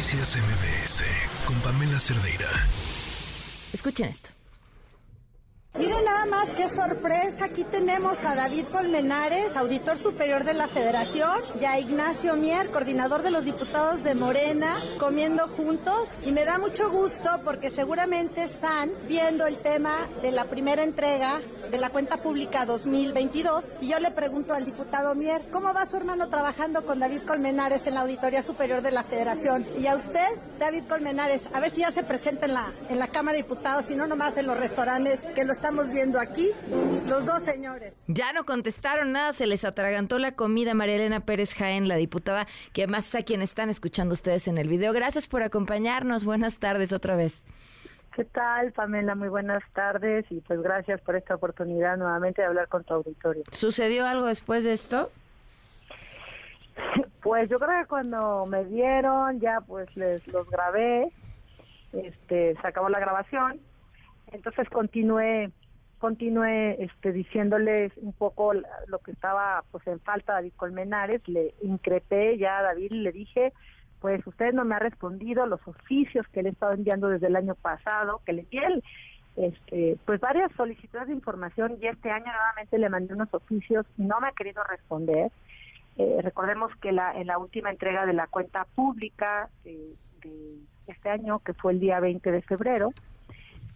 Noticias MBS con Pamela Cerdeira. Escuchen esto. Miren nada más qué sorpresa. Aquí tenemos a David Colmenares, auditor superior de la Federación, y a Ignacio Mier, coordinador de los diputados de Morena, comiendo juntos. Y me da mucho gusto porque seguramente están viendo el tema de la primera entrega de la cuenta pública 2022. Y yo le pregunto al diputado Mier, ¿cómo va su hermano trabajando con David Colmenares en la Auditoría Superior de la Federación? Y a usted, David Colmenares, a ver si ya se presenta en la, en la Cámara de Diputados y no nomás en los restaurantes que lo estamos viendo aquí, los dos señores. Ya no contestaron nada, se les atragantó la comida María Elena Pérez Jaén, la diputada, que además es a quien están escuchando ustedes en el video. Gracias por acompañarnos. Buenas tardes otra vez. ¿Qué tal, Pamela? Muy buenas tardes y pues gracias por esta oportunidad nuevamente de hablar con tu auditorio. ¿Sucedió algo después de esto? Pues yo creo que cuando me dieron ya pues les los grabé, este, se acabó la grabación, entonces continué continué este, diciéndoles un poco lo que estaba pues en falta David Colmenares, le increpé ya a David, le dije, pues usted no me ha respondido los oficios que le he estado enviando desde el año pasado, que le di este, pues varias solicitudes de información y este año nuevamente le mandé unos oficios y no me ha querido responder. Eh, recordemos que la, en la última entrega de la cuenta pública de, este año, que fue el día 20 de febrero,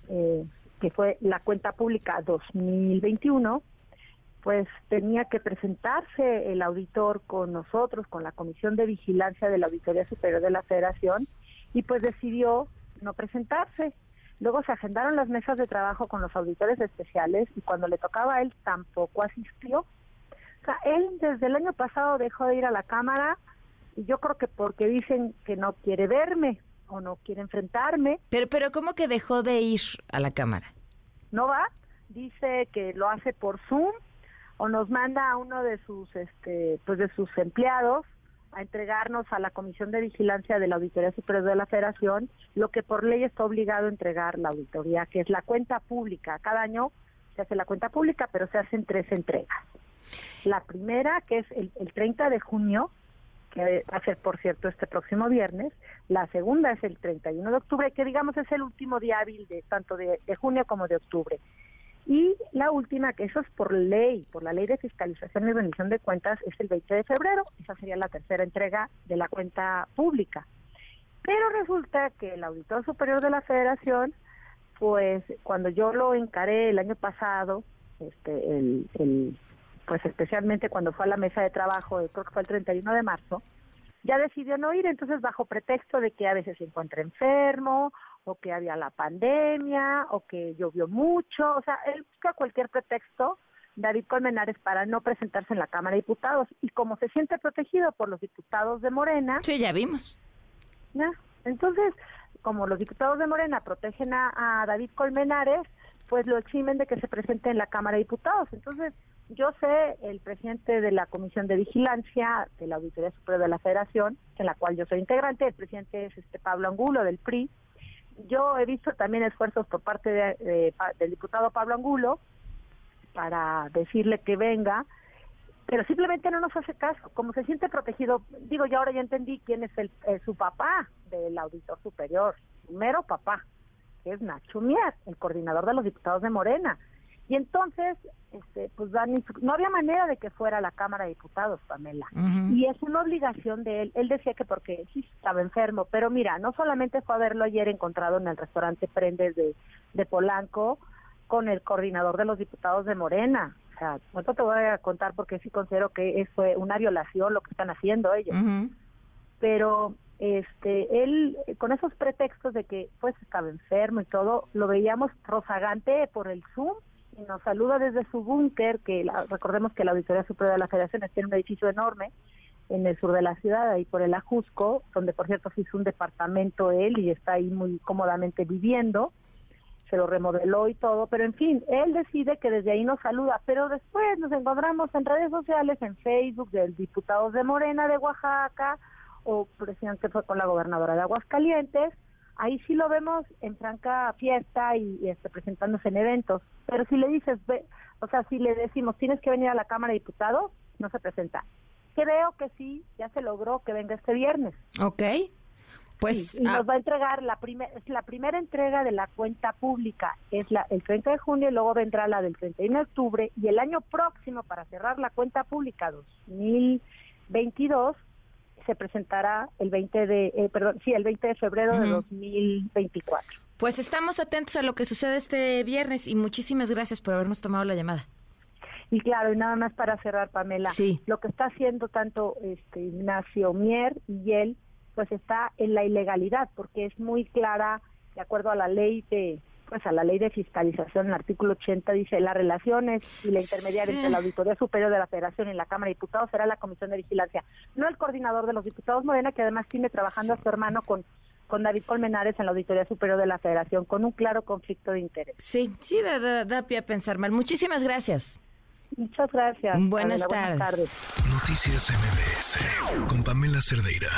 eh, que fue la cuenta pública 2021, pues tenía que presentarse el auditor con nosotros, con la Comisión de Vigilancia de la Auditoría Superior de la Federación, y pues decidió no presentarse. Luego se agendaron las mesas de trabajo con los auditores especiales y cuando le tocaba a él tampoco asistió. O sea, él desde el año pasado dejó de ir a la Cámara y yo creo que porque dicen que no quiere verme o no quiere enfrentarme. Pero, pero ¿cómo que dejó de ir a la Cámara? No va, dice que lo hace por Zoom o nos manda a uno de sus este pues de sus empleados a entregarnos a la Comisión de Vigilancia de la Auditoría Superior de la Federación lo que por ley está obligado a entregar la auditoría, que es la cuenta pública. Cada año se hace la cuenta pública, pero se hacen tres entregas. La primera, que es el, 30 de junio, que va a ser, por cierto, este próximo viernes. La segunda es el 31 de octubre, que digamos es el último día hábil de tanto de junio como de octubre. Y la última, que eso es por ley, por la ley de fiscalización y rendición de cuentas, es el 20 de febrero. Esa sería la tercera entrega de la cuenta pública. Pero resulta que el auditor superior de la federación, pues cuando yo lo encaré el año pasado, este, el, pues especialmente cuando fue a la mesa de trabajo, creo que fue el 31 de marzo, ya decidió no ir, entonces bajo pretexto de que a veces se encuentra enfermo o que había la pandemia, o que llovió mucho, o sea, él busca cualquier pretexto, David Colmenares, para no presentarse en la Cámara de Diputados. Y como se siente protegido por los diputados de Morena... Sí, ya vimos. ¿ya? Entonces, como los diputados de Morena protegen a, a David Colmenares, pues lo eximen de que se presente en la Cámara de Diputados. Entonces, yo sé, el presidente de la Comisión de Vigilancia de la Auditoría Superior de la Federación, en la cual yo soy integrante, el presidente es este Pablo Angulo del PRI, yo he visto también esfuerzos por parte del diputado Pablo Angulo para decirle que venga, pero simplemente no nos hace caso. Como se siente protegido, digo, yo ahora ya entendí quién es el, eh, su papá del auditor superior, su mero papá, que es Nacho Mier, el coordinador de los diputados de Morena. Y entonces, este, pues no había manera de que fuera a la Cámara de Diputados, Pamela. Y es una obligación de él. Él decía que porque sí estaba enfermo, pero mira, no solamente fue a verlo ayer encontrado en el restaurante Prendes de, de Polanco con el coordinador de los diputados de Morena. O sea, no te voy a contar porque sí considero que fue una violación lo que están haciendo ellos. Pero este él con esos pretextos de que pues estaba enfermo y todo, lo veíamos rozagante por el Zoom y nos saluda desde su búnker, que recordemos que la Auditoría Superior de la Federación tiene un edificio enorme en el sur de la ciudad, ahí por el Ajusco, donde por cierto se hizo un departamento él y está ahí muy cómodamente viviendo, se lo remodeló y todo, pero en fin, él decide que desde ahí nos saluda, pero después nos encontramos en redes sociales, en Facebook, del diputados de Morena de Oaxaca, o presidente fue con la gobernadora de Aguascalientes, ahí sí lo vemos en franca fiesta y, este, presentándose en eventos. Pero si le dices, ve, o sea, si le decimos, tienes que venir a la Cámara de Diputados, no se presenta. Creo que sí, ya se logró que venga este viernes. Ok. Pues y, y ah, nos va a entregar la primera la primera entrega de la cuenta pública es la el 30 de junio y luego vendrá la del 31 de octubre y el año próximo para cerrar la cuenta pública 2022 se presentará el 20 de eh, perdón sí el 20 de febrero de Ujú. 2024 pues estamos atentos a lo que sucede este viernes y muchísimas gracias por habernos tomado la llamada. Y claro, y nada más para cerrar, Pamela, Sí. lo que está haciendo tanto este Ignacio Mier y él, pues está en la ilegalidad, porque es muy clara, de acuerdo a la ley de pues a la ley de fiscalización, el artículo 80 dice las relaciones y la intermediaria Sí. entre la Auditoría Superior de la Federación y la Cámara de Diputados será la Comisión de Vigilancia, no el coordinador de los diputados Morena, que además tiene trabajando a su hermano con con David Colmenares en la Auditoría Superior de la Federación, con un claro conflicto de interés. Sí, sí, da, da- da pie a pensar mal. Muchísimas gracias. Muchas gracias. Buenas Pamela. tardes. Noticias MBS con Pamela Cerdeira.